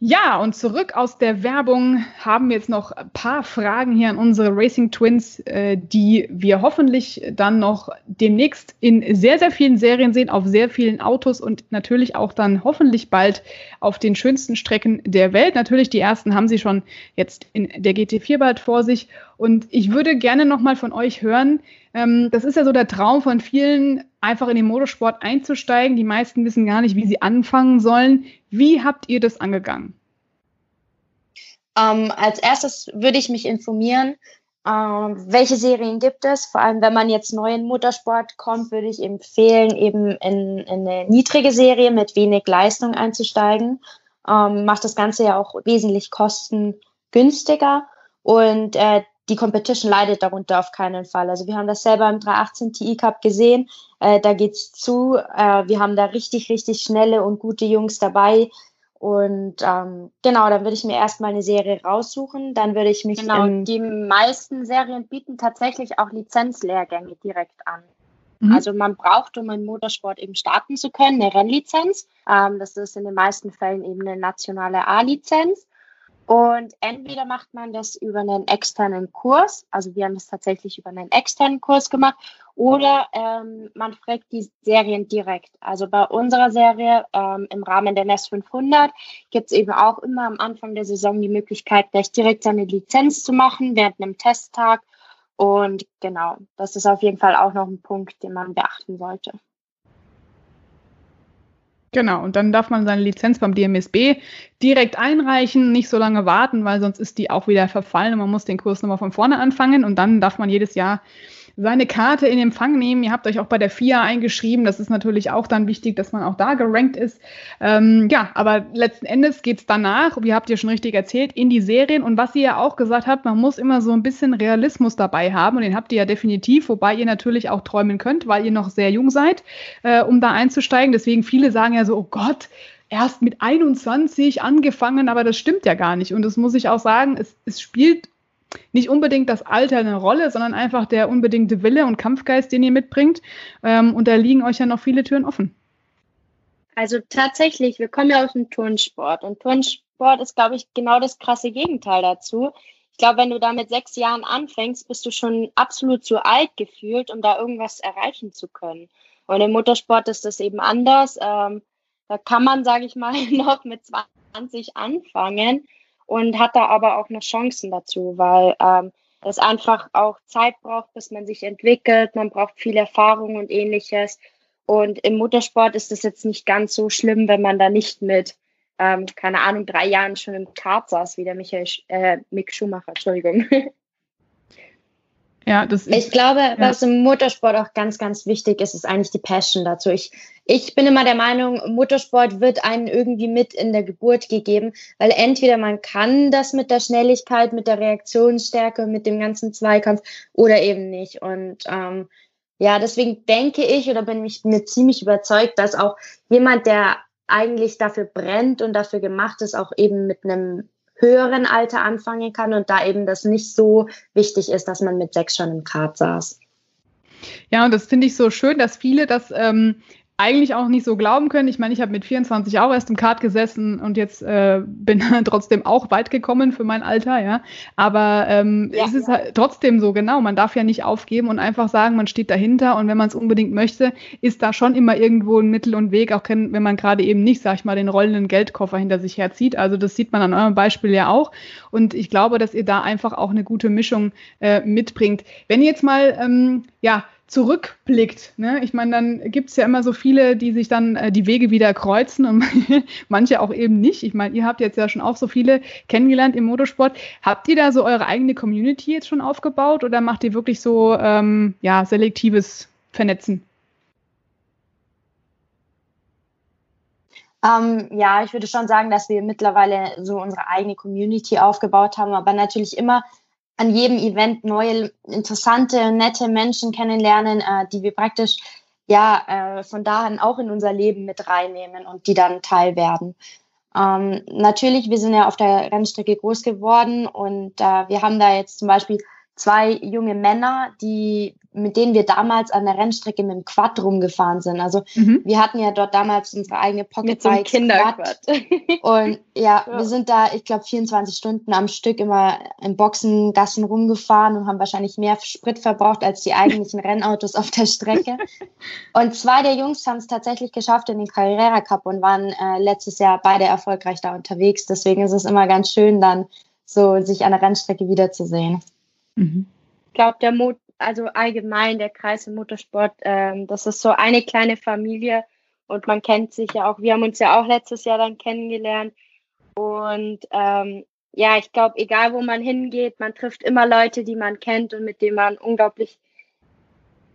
Ja, und zurück aus der Werbung haben wir jetzt noch ein paar Fragen hier an unsere Racing Twins, äh, die wir hoffentlich dann noch demnächst in sehr, sehr vielen Serien sehen, auf sehr vielen Autos und natürlich auch dann hoffentlich bald auf den schönsten Strecken der Welt. Natürlich, die ersten haben sie schon jetzt in der GT4 bald vor sich. Und ich würde gerne nochmal von euch hören, ähm, das ist ja so der Traum von vielen, einfach in den Motorsport einzusteigen. Die meisten wissen gar nicht, wie sie anfangen sollen. Wie habt ihr das angegangen? Ähm, als erstes würde ich mich informieren, ähm, welche Serien gibt es. Vor allem, wenn man jetzt neu in Motorsport kommt, würde ich empfehlen, eben in, in eine niedrige Serie mit wenig Leistung einzusteigen. Ähm, macht das Ganze ja auch wesentlich kostengünstiger. Und äh, die Competition leidet darunter auf keinen Fall. Also wir haben das selber im 318 TI Cup gesehen. Äh, da geht's zu. Äh, wir haben da richtig, richtig schnelle und gute Jungs dabei. Und ähm, genau, dann würde ich mir erstmal eine Serie raussuchen. Dann würde ich mich. Genau, die meisten Serien bieten tatsächlich auch Lizenzlehrgänge direkt an. Mhm. Also man braucht, um im Motorsport eben starten zu können, eine Rennlizenz. Ähm, das ist in den meisten Fällen eben eine nationale A-Lizenz. Und entweder macht man das über einen externen Kurs, also wir haben das tatsächlich über einen externen Kurs gemacht, oder ähm, man fragt die Serien direkt. Also bei unserer Serie ähm, im Rahmen der NES 500 gibt es eben auch immer am Anfang der Saison die Möglichkeit, gleich direkt seine Lizenz zu machen während einem Testtag. Und genau, das ist auf jeden Fall auch noch ein Punkt, den man beachten sollte. Genau, und dann darf man seine Lizenz beim DMSB direkt einreichen, nicht so lange warten, weil sonst ist die auch wieder verfallen und man muss den Kurs nochmal von vorne anfangen und dann darf man jedes Jahr seine Karte in Empfang nehmen. Ihr habt euch auch bei der FIA eingeschrieben. Das ist natürlich auch dann wichtig, dass man auch da gerankt ist. Ähm, ja, aber letzten Endes geht's danach, wie habt ihr schon richtig erzählt, in die Serien. Und was ihr ja auch gesagt habt, man muss immer so ein bisschen Realismus dabei haben. Und den habt ihr ja definitiv, wobei ihr natürlich auch träumen könnt, weil ihr noch sehr jung seid, äh, um da einzusteigen. Deswegen viele sagen ja so, oh Gott, erst mit 21 angefangen, aber das stimmt ja gar nicht. Und das muss ich auch sagen, es, es spielt nicht unbedingt das Alter eine Rolle, sondern einfach der unbedingte Wille und Kampfgeist, den ihr mitbringt. Ähm, und da liegen euch ja noch viele Türen offen. Also tatsächlich, wir kommen ja aus dem Turnsport und Turnsport ist, glaube ich, genau das krasse Gegenteil dazu. Ich glaube, wenn du da mit sechs Jahren anfängst, bist du schon absolut zu alt gefühlt, um da irgendwas erreichen zu können. Und im Motorsport ist das eben anders. Ähm, da kann man, sage ich mal, noch mit 20 anfangen und hat da aber auch noch Chancen dazu, weil ähm, es einfach auch Zeit braucht, bis man sich entwickelt. Man braucht viel Erfahrung und ähnliches. Und im Motorsport ist es jetzt nicht ganz so schlimm, wenn man da nicht mit, ähm, keine Ahnung, drei Jahren schon im Kart saß, wie der Michael, äh, Mick Schumacher, Entschuldigung. Ja, das ich glaube, ja. was im Motorsport auch ganz, ganz wichtig ist, ist eigentlich die Passion dazu. Ich, ich bin immer der Meinung, Motorsport wird einem irgendwie mit in der Geburt gegeben, weil entweder man kann das mit der Schnelligkeit, mit der Reaktionsstärke, mit dem ganzen Zweikampf oder eben nicht. Und ähm, ja, deswegen denke ich oder bin ich mir ziemlich überzeugt, dass auch jemand, der eigentlich dafür brennt und dafür gemacht ist, auch eben mit einem höheren Alter anfangen kann und da eben das nicht so wichtig ist, dass man mit sechs schon im Kart saß. Ja, und das finde ich so schön, dass viele das ähm, eigentlich auch nicht so glauben können. Ich meine, ich habe mit 24 auch erst im Kart gesessen und jetzt äh, bin trotzdem auch weit gekommen für mein Alter, ja. Aber ähm, ja, es ist ja. halt trotzdem so, genau. Man darf ja nicht aufgeben und einfach sagen, man steht dahinter und wenn man es unbedingt möchte, ist da schon immer irgendwo ein Mittel und Weg, auch wenn man gerade eben nicht, sag ich mal, den rollenden Geldkoffer hinter sich herzieht. Also das sieht man an eurem Beispiel ja auch. Und ich glaube, dass ihr da einfach auch eine gute Mischung äh, mitbringt. Wenn ihr jetzt mal, ähm, ja, zurückblickt. Ne? Ich meine, dann gibt es ja immer so viele, die sich dann äh, die Wege wieder kreuzen und manche auch eben nicht. Ich meine, ihr habt jetzt ja schon auch so viele kennengelernt im Motorsport. Habt ihr da so eure eigene Community jetzt schon aufgebaut oder macht ihr wirklich so ähm, ja, selektives Vernetzen? Ähm, ja, ich würde schon sagen, dass wir mittlerweile so unsere eigene Community aufgebaut haben, aber natürlich immer an jedem Event neue, interessante, nette Menschen kennenlernen, äh, die wir praktisch ja äh, von daher auch in unser Leben mit reinnehmen und die dann Teil werden. Ähm, natürlich, wir sind ja auf der Rennstrecke groß geworden und äh, wir haben da jetzt zum Beispiel zwei junge Männer, die mit denen wir damals an der Rennstrecke mit dem Quad rumgefahren sind. Also mhm. wir hatten ja dort damals unsere eigene Pocket Bike Kinderquad. Und ja, ja, wir sind da, ich glaube, 24 Stunden am Stück immer in Boxengassen rumgefahren und haben wahrscheinlich mehr Sprit verbraucht als die eigentlichen Rennautos auf der Strecke. Und zwei der Jungs haben es tatsächlich geschafft in den Carrera Cup und waren äh, letztes Jahr beide erfolgreich da unterwegs. Deswegen ist es immer ganz schön, dann so sich an der Rennstrecke wiederzusehen. Mhm. Ich glaube, der Mut, also allgemein der Kreis im Motorsport, ähm, das ist so eine kleine Familie und man kennt sich ja auch. Wir haben uns ja auch letztes Jahr dann kennengelernt und ähm, ja, ich glaube, egal wo man hingeht, man trifft immer Leute, die man kennt und mit denen man unglaublich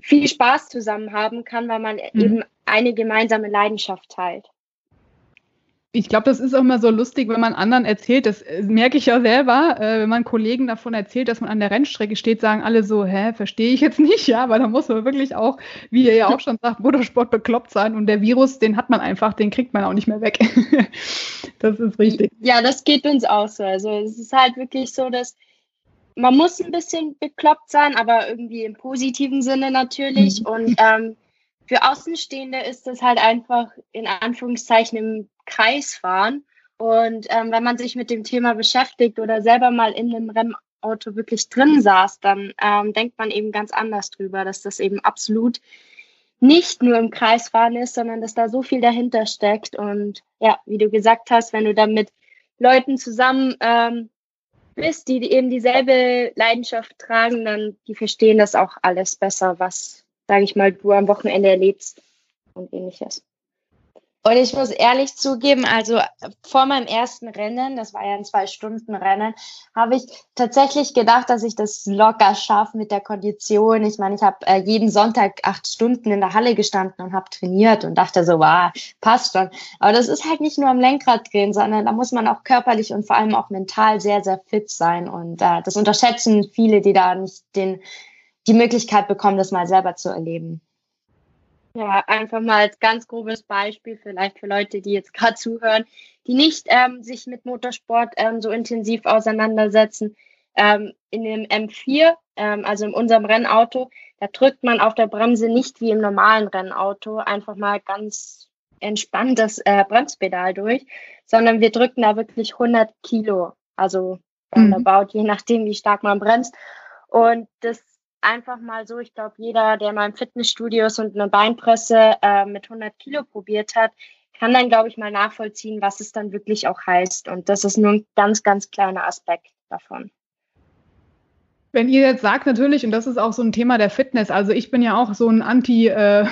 viel Spaß zusammen haben kann, weil man mhm. eben eine gemeinsame Leidenschaft teilt ich glaube, das ist auch immer so lustig, wenn man anderen erzählt, das äh, merke ich ja selber, äh, wenn man Kollegen davon erzählt, dass man an der Rennstrecke steht, sagen alle so, hä, verstehe ich jetzt nicht, ja, weil da muss man wirklich auch, wie ihr ja auch schon sagt, Motorsport bekloppt sein und der Virus, den hat man einfach, den kriegt man auch nicht mehr weg. das ist richtig. Ja, das geht uns auch so. Also es ist halt wirklich so, dass man muss ein bisschen bekloppt sein, aber irgendwie im positiven Sinne natürlich mhm. und ähm, für Außenstehende ist das halt einfach in Anführungszeichen im Kreis fahren. Und ähm, wenn man sich mit dem Thema beschäftigt oder selber mal in einem Rennauto wirklich drin saß, dann ähm, denkt man eben ganz anders drüber, dass das eben absolut nicht nur im Kreisfahren ist, sondern dass da so viel dahinter steckt. Und ja, wie du gesagt hast, wenn du dann mit Leuten zusammen ähm, bist, die eben dieselbe Leidenschaft tragen, dann die verstehen das auch alles besser, was, sage ich mal, du am Wochenende erlebst und ähnliches. Und ich muss ehrlich zugeben, also vor meinem ersten Rennen, das war ja ein Zwei-Stunden-Rennen, habe ich tatsächlich gedacht, dass ich das locker schaffe mit der Kondition. Ich meine, ich habe äh, jeden Sonntag acht Stunden in der Halle gestanden und habe trainiert und dachte so, wow, passt schon. Aber das ist halt nicht nur am Lenkrad drehen, sondern da muss man auch körperlich und vor allem auch mental sehr, sehr fit sein. Und äh, das unterschätzen viele, die da nicht den, die Möglichkeit bekommen, das mal selber zu erleben. Ja, einfach mal als ganz grobes Beispiel, vielleicht für Leute, die jetzt gerade zuhören, die nicht ähm, sich mit Motorsport ähm, so intensiv auseinandersetzen. Ähm, in dem M4, ähm, also in unserem Rennauto, da drückt man auf der Bremse nicht wie im normalen Rennauto einfach mal ganz entspannt das äh, Bremspedal durch, sondern wir drücken da wirklich 100 Kilo, also roundabout, mhm. je nachdem, wie stark man bremst. Und das einfach mal so, ich glaube, jeder, der mal im Fitnessstudio ist und eine Beinpresse äh, mit 100 Kilo probiert hat, kann dann, glaube ich, mal nachvollziehen, was es dann wirklich auch heißt. Und das ist nur ein ganz, ganz kleiner Aspekt davon. Wenn ihr jetzt sagt natürlich, und das ist auch so ein Thema der Fitness, also ich bin ja auch so ein Anti- äh,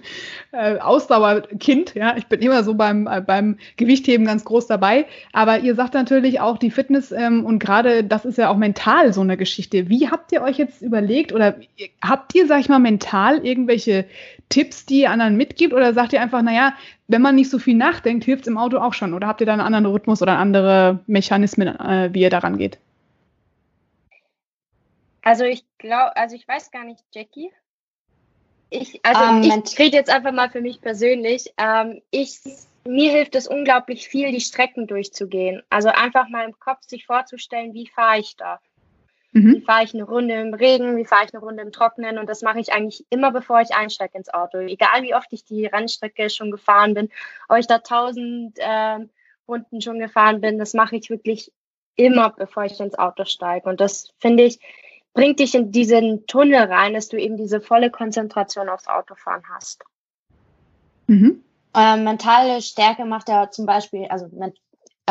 äh, Ausdauerkind, ja, ich bin immer so beim, äh, beim Gewichtheben ganz groß dabei, aber ihr sagt natürlich auch die Fitness ähm, und gerade das ist ja auch mental so eine Geschichte. Wie habt ihr euch jetzt überlegt oder habt ihr, sag ich mal, mental irgendwelche Tipps, die ihr anderen mitgibt oder sagt ihr einfach, naja, wenn man nicht so viel nachdenkt, hilft es im Auto auch schon oder habt ihr da einen anderen Rhythmus oder andere Mechanismen, äh, wie ihr daran geht? Also ich glaube, also ich weiß gar nicht, Jackie. Ich, also um, ähm, ich rede jetzt einfach mal für mich persönlich. Ähm, ich, mir hilft es unglaublich viel, die Strecken durchzugehen. Also einfach mal im Kopf sich vorzustellen, wie fahre ich da? Mhm. Wie fahre ich eine Runde im Regen, wie fahre ich eine Runde im Trockenen und das mache ich eigentlich immer, bevor ich einsteige ins Auto. Egal wie oft ich die Rennstrecke schon gefahren bin, ob ich da tausend äh, Runden schon gefahren bin, das mache ich wirklich immer, bevor ich ins Auto steige. Und das finde ich, bringt dich in diesen Tunnel rein, dass du eben diese volle Konzentration aufs Autofahren hast. Mhm. Äh, mentale Stärke macht ja zum Beispiel, also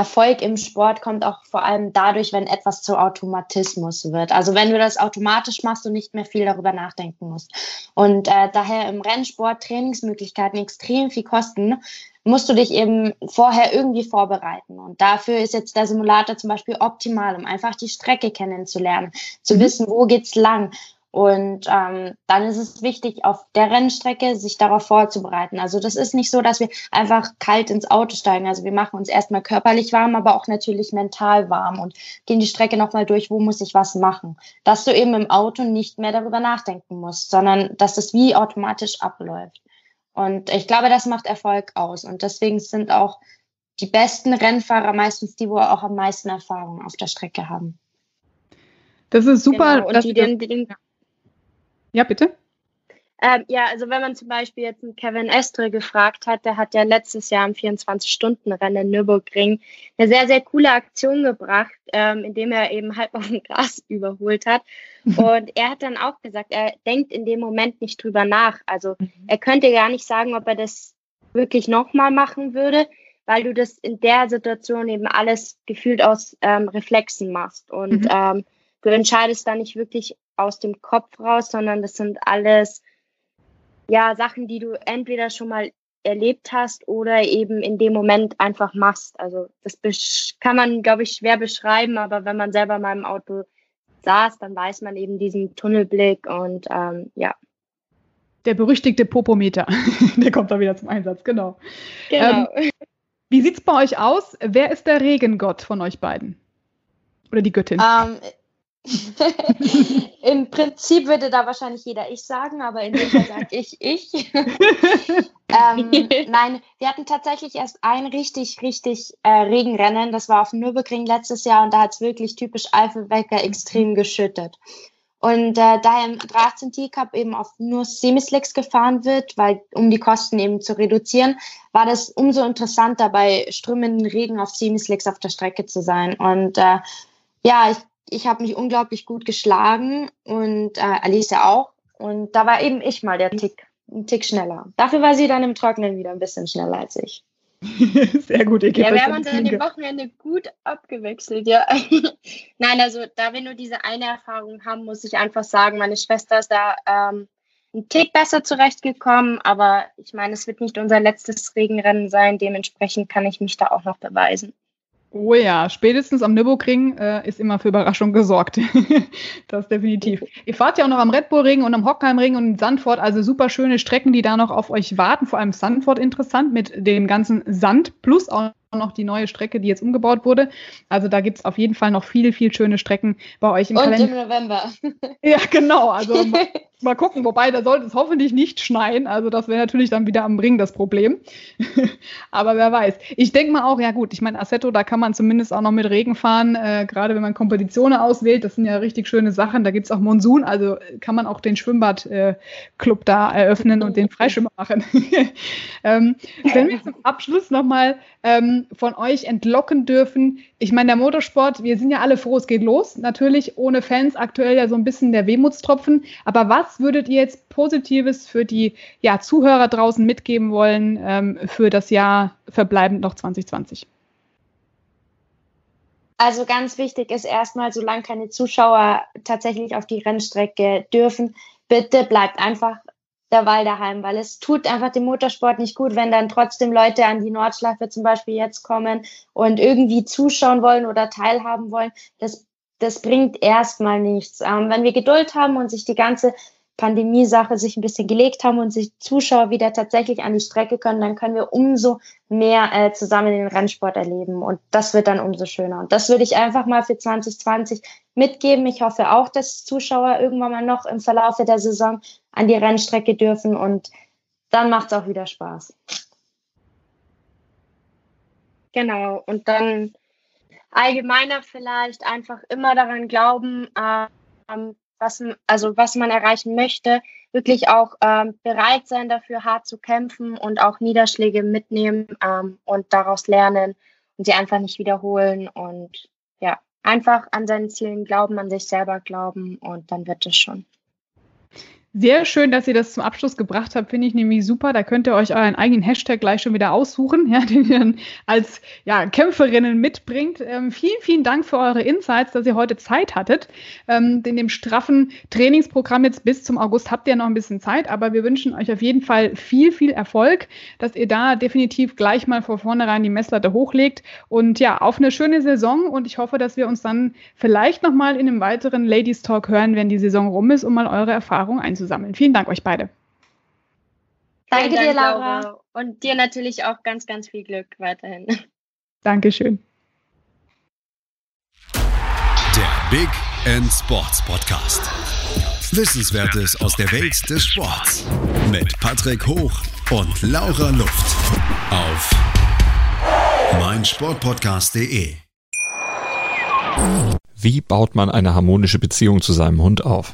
Erfolg im Sport kommt auch vor allem dadurch, wenn etwas zu Automatismus wird. Also wenn du das automatisch machst und nicht mehr viel darüber nachdenken musst. Und äh, daher im Rennsport Trainingsmöglichkeiten extrem viel kosten, musst du dich eben vorher irgendwie vorbereiten. Und dafür ist jetzt der Simulator zum Beispiel optimal, um einfach die Strecke kennenzulernen, zu mhm. wissen, wo geht's lang. Und ähm, dann ist es wichtig, auf der Rennstrecke sich darauf vorzubereiten. Also das ist nicht so, dass wir einfach kalt ins Auto steigen. Also wir machen uns erstmal körperlich warm, aber auch natürlich mental warm und gehen die Strecke nochmal durch, wo muss ich was machen. Dass du eben im Auto nicht mehr darüber nachdenken musst, sondern dass das wie automatisch abläuft. Und ich glaube, das macht Erfolg aus. Und deswegen sind auch die besten Rennfahrer meistens die, wo auch am meisten Erfahrung auf der Strecke haben. Das ist super. Genau. Und die, den, den, ja, bitte. Ähm, ja, also wenn man zum Beispiel jetzt einen Kevin Estre gefragt hat, der hat ja letztes Jahr im 24-Stunden-Rennen in Nürburgring eine sehr, sehr coole Aktion gebracht, ähm, indem er eben halb auf dem Gras überholt hat. Und er hat dann auch gesagt, er denkt in dem Moment nicht drüber nach. Also mhm. er könnte gar nicht sagen, ob er das wirklich nochmal machen würde, weil du das in der Situation eben alles gefühlt aus ähm, Reflexen machst. Und mhm. ähm, du entscheidest da nicht wirklich aus dem Kopf raus, sondern das sind alles ja, Sachen, die du entweder schon mal erlebt hast oder eben in dem Moment einfach machst. Also das kann man, glaube ich, schwer beschreiben, aber wenn man selber mal im Auto saß, dann weiß man eben diesen Tunnelblick und ähm, ja. Der berüchtigte Popometer, der kommt da wieder zum Einsatz, genau. Genau. Ähm, wie sieht es bei euch aus? Wer ist der Regengott von euch beiden? Oder die Göttin? Um, ähm, Im Prinzip würde da wahrscheinlich jeder ich sagen, aber in dem Fall sage ich ich. ähm, nein, wir hatten tatsächlich erst ein richtig, richtig äh, Regenrennen. Das war auf Nürburgring letztes Jahr und da hat es wirklich typisch Eifelwecker extrem geschüttet. Und äh, da im 13 T-Cup eben auf nur Semislicks gefahren wird, weil um die Kosten eben zu reduzieren, war das umso interessanter, bei strömenden Regen auf Semislicks auf der Strecke zu sein. Und äh, ja, ich ich habe mich unglaublich gut geschlagen und äh, Alice auch. Und da war eben ich mal der Tick, ein Tick schneller. Dafür war sie dann im Trocknen wieder ein bisschen schneller als ich. Sehr gut, ihr Ja, wir haben uns an dem Wochenende gut abgewechselt, ja. Nein, also da wir nur diese eine Erfahrung haben, muss ich einfach sagen, meine Schwester ist da ähm, ein Tick besser zurechtgekommen, aber ich meine, es wird nicht unser letztes Regenrennen sein, dementsprechend kann ich mich da auch noch beweisen. Oh ja, spätestens am Nürburgring äh, ist immer für Überraschung gesorgt. das definitiv. Ihr fahrt ja auch noch am Red Bull Ring und am Hockheimring und Sandford, also super schöne Strecken, die da noch auf euch warten. Vor allem Sandford interessant mit dem ganzen Sand plus auch noch die neue Strecke, die jetzt umgebaut wurde. Also da gibt es auf jeden Fall noch viele, viele schöne Strecken bei euch im und Kalender. Und im November. ja, genau. Also Mal gucken, wobei da sollte es hoffentlich nicht schneien. Also das wäre natürlich dann wieder am Ring das Problem. Aber wer weiß. Ich denke mal auch, ja gut, ich meine, Assetto, da kann man zumindest auch noch mit Regen fahren, äh, gerade wenn man Kompetitionen auswählt. Das sind ja richtig schöne Sachen. Da gibt es auch Monsun, also kann man auch den Schwimmbadclub äh, da eröffnen und den Freischwimmer machen. ähm, wenn wir zum Abschluss nochmal ähm, von euch entlocken dürfen, ich meine, der Motorsport, wir sind ja alle froh, es geht los. Natürlich ohne Fans aktuell ja so ein bisschen der Wehmutstropfen. Aber was würdet ihr jetzt Positives für die ja, Zuhörer draußen mitgeben wollen ähm, für das Jahr verbleibend noch 2020? Also ganz wichtig ist erstmal, solange keine Zuschauer tatsächlich auf die Rennstrecke dürfen, bitte bleibt einfach derweil daheim, weil es tut einfach dem Motorsport nicht gut, wenn dann trotzdem Leute an die Nordschleife zum Beispiel jetzt kommen und irgendwie zuschauen wollen oder teilhaben wollen. Das, das bringt erstmal nichts. Ähm, wenn wir Geduld haben und sich die ganze Pandemie-Sache sich ein bisschen gelegt haben und sich Zuschauer wieder tatsächlich an die Strecke können, dann können wir umso mehr äh, zusammen den Rennsport erleben und das wird dann umso schöner. Und das würde ich einfach mal für 2020 mitgeben. Ich hoffe auch, dass Zuschauer irgendwann mal noch im Verlaufe der Saison an die Rennstrecke dürfen und dann macht es auch wieder Spaß. Genau, und dann allgemeiner vielleicht einfach immer daran glauben, ähm, was, also was man erreichen möchte, wirklich auch ähm, bereit sein dafür, hart zu kämpfen und auch Niederschläge mitnehmen ähm, und daraus lernen und sie einfach nicht wiederholen und ja, einfach an seinen Zielen glauben, an sich selber glauben und dann wird es schon. Sehr schön, dass ihr das zum Abschluss gebracht habt, finde ich nämlich super. Da könnt ihr euch euren eigenen Hashtag gleich schon wieder aussuchen, ja, den ihr dann als ja, Kämpferinnen mitbringt. Ähm, vielen, vielen Dank für eure Insights, dass ihr heute Zeit hattet. Ähm, in dem straffen Trainingsprogramm jetzt bis zum August habt ihr noch ein bisschen Zeit, aber wir wünschen euch auf jeden Fall viel, viel Erfolg, dass ihr da definitiv gleich mal vor vornherein die Messlatte hochlegt und ja, auf eine schöne Saison und ich hoffe, dass wir uns dann vielleicht nochmal in einem weiteren Ladies Talk hören, wenn die Saison rum ist, um mal eure Erfahrungen einzubringen einzusammeln. Vielen Dank euch beide. Danke dir, Laura. Und dir natürlich auch ganz, ganz viel Glück weiterhin. Dankeschön. Der Big End Sports Podcast. Wissenswertes aus der Welt des Sports. Mit Patrick Hoch und Laura Luft. Auf meinsportpodcast.de. Wie baut man eine harmonische Beziehung zu seinem Hund auf?